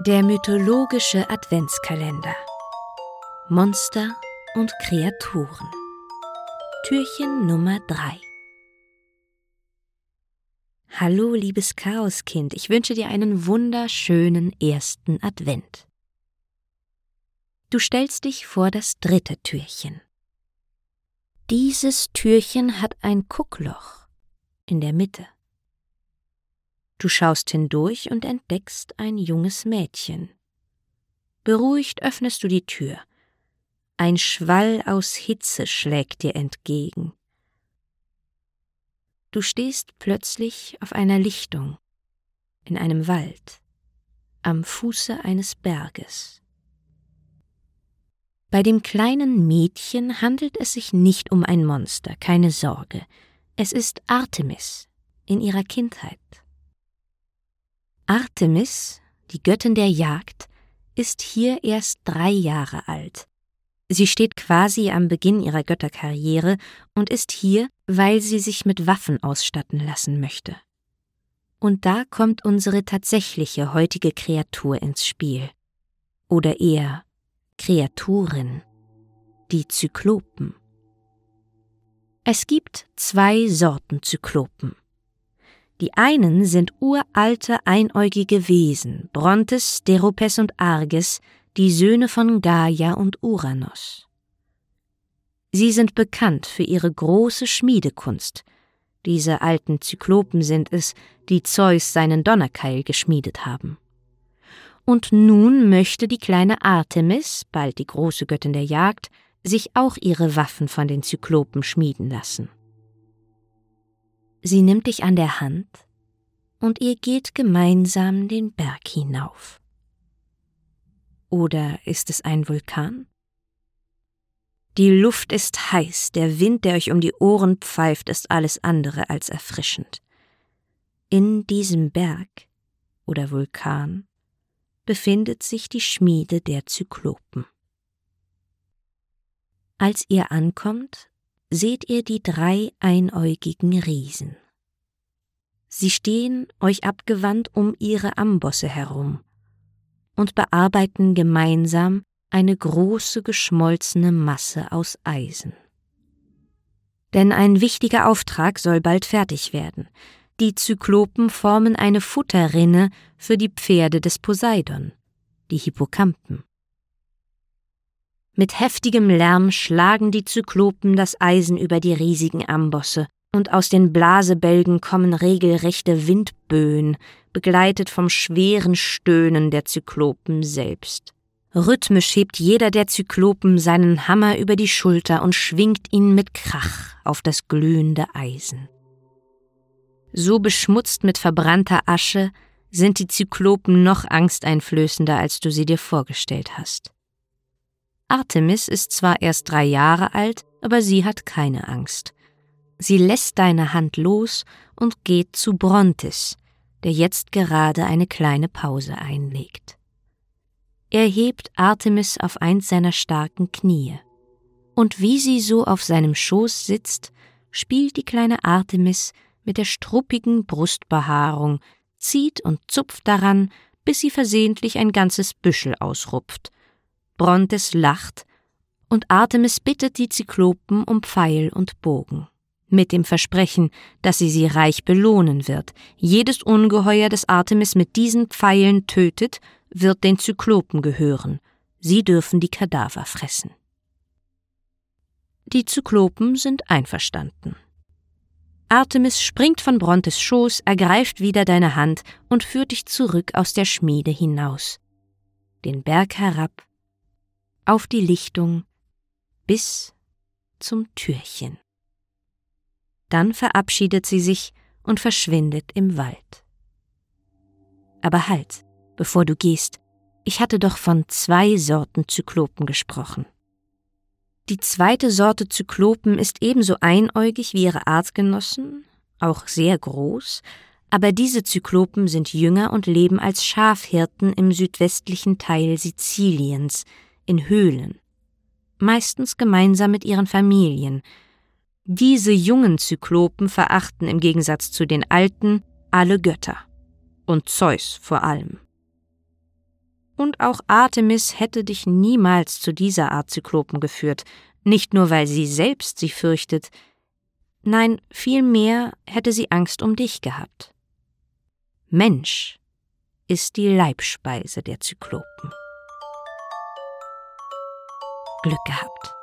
Der mythologische Adventskalender. Monster und Kreaturen. Türchen Nummer 3. Hallo, liebes Chaoskind, ich wünsche dir einen wunderschönen ersten Advent. Du stellst dich vor das dritte Türchen. Dieses Türchen hat ein Guckloch in der Mitte. Du schaust hindurch und entdeckst ein junges Mädchen. Beruhigt öffnest du die Tür. Ein Schwall aus Hitze schlägt dir entgegen. Du stehst plötzlich auf einer Lichtung, in einem Wald, am Fuße eines Berges. Bei dem kleinen Mädchen handelt es sich nicht um ein Monster, keine Sorge. Es ist Artemis in ihrer Kindheit. Artemis, die Göttin der Jagd, ist hier erst drei Jahre alt. Sie steht quasi am Beginn ihrer Götterkarriere und ist hier, weil sie sich mit Waffen ausstatten lassen möchte. Und da kommt unsere tatsächliche heutige Kreatur ins Spiel. Oder eher Kreaturen, die Zyklopen. Es gibt zwei Sorten Zyklopen. Die einen sind uralte einäugige Wesen, Brontes, Deropes und Arges, die Söhne von Gaia und Uranus. Sie sind bekannt für ihre große Schmiedekunst. Diese alten Zyklopen sind es, die Zeus seinen Donnerkeil geschmiedet haben. Und nun möchte die kleine Artemis, bald die große Göttin der Jagd, sich auch ihre Waffen von den Zyklopen schmieden lassen. Sie nimmt dich an der Hand und ihr geht gemeinsam den Berg hinauf. Oder ist es ein Vulkan? Die Luft ist heiß, der Wind, der euch um die Ohren pfeift, ist alles andere als erfrischend. In diesem Berg oder Vulkan befindet sich die Schmiede der Zyklopen. Als ihr ankommt, seht ihr die drei einäugigen Riesen. Sie stehen euch abgewandt um ihre Ambosse herum und bearbeiten gemeinsam eine große geschmolzene Masse aus Eisen. Denn ein wichtiger Auftrag soll bald fertig werden. Die Zyklopen formen eine Futterrinne für die Pferde des Poseidon, die Hippocampen. Mit heftigem Lärm schlagen die Zyklopen das Eisen über die riesigen Ambosse, und aus den Blasebälgen kommen regelrechte Windböen, begleitet vom schweren Stöhnen der Zyklopen selbst. Rhythmisch hebt jeder der Zyklopen seinen Hammer über die Schulter und schwingt ihn mit Krach auf das glühende Eisen. So beschmutzt mit verbrannter Asche sind die Zyklopen noch angsteinflößender, als du sie dir vorgestellt hast. Artemis ist zwar erst drei Jahre alt, aber sie hat keine Angst. Sie lässt deine Hand los und geht zu Brontes, der jetzt gerade eine kleine Pause einlegt. Er hebt Artemis auf eins seiner starken Knie. Und wie sie so auf seinem Schoß sitzt, spielt die kleine Artemis mit der struppigen Brustbehaarung, zieht und zupft daran, bis sie versehentlich ein ganzes Büschel ausrupft, Brontes lacht, und Artemis bittet die Zyklopen um Pfeil und Bogen. Mit dem Versprechen, dass sie sie reich belohnen wird. Jedes Ungeheuer, das Artemis mit diesen Pfeilen tötet, wird den Zyklopen gehören. Sie dürfen die Kadaver fressen. Die Zyklopen sind einverstanden. Artemis springt von Brontes Schoß, ergreift wieder deine Hand und führt dich zurück aus der Schmiede hinaus. Den Berg herab, auf die Lichtung bis zum Türchen. Dann verabschiedet sie sich und verschwindet im Wald. Aber halt, bevor du gehst, ich hatte doch von zwei Sorten Zyklopen gesprochen. Die zweite Sorte Zyklopen ist ebenso einäugig wie ihre Artgenossen, auch sehr groß, aber diese Zyklopen sind jünger und leben als Schafhirten im südwestlichen Teil Siziliens, in Höhlen, meistens gemeinsam mit ihren Familien. Diese jungen Zyklopen verachten im Gegensatz zu den alten alle Götter und Zeus vor allem. Und auch Artemis hätte dich niemals zu dieser Art Zyklopen geführt, nicht nur weil sie selbst sie fürchtet, nein, vielmehr hätte sie Angst um dich gehabt. Mensch ist die Leibspeise der Zyklopen. Glück gehabt.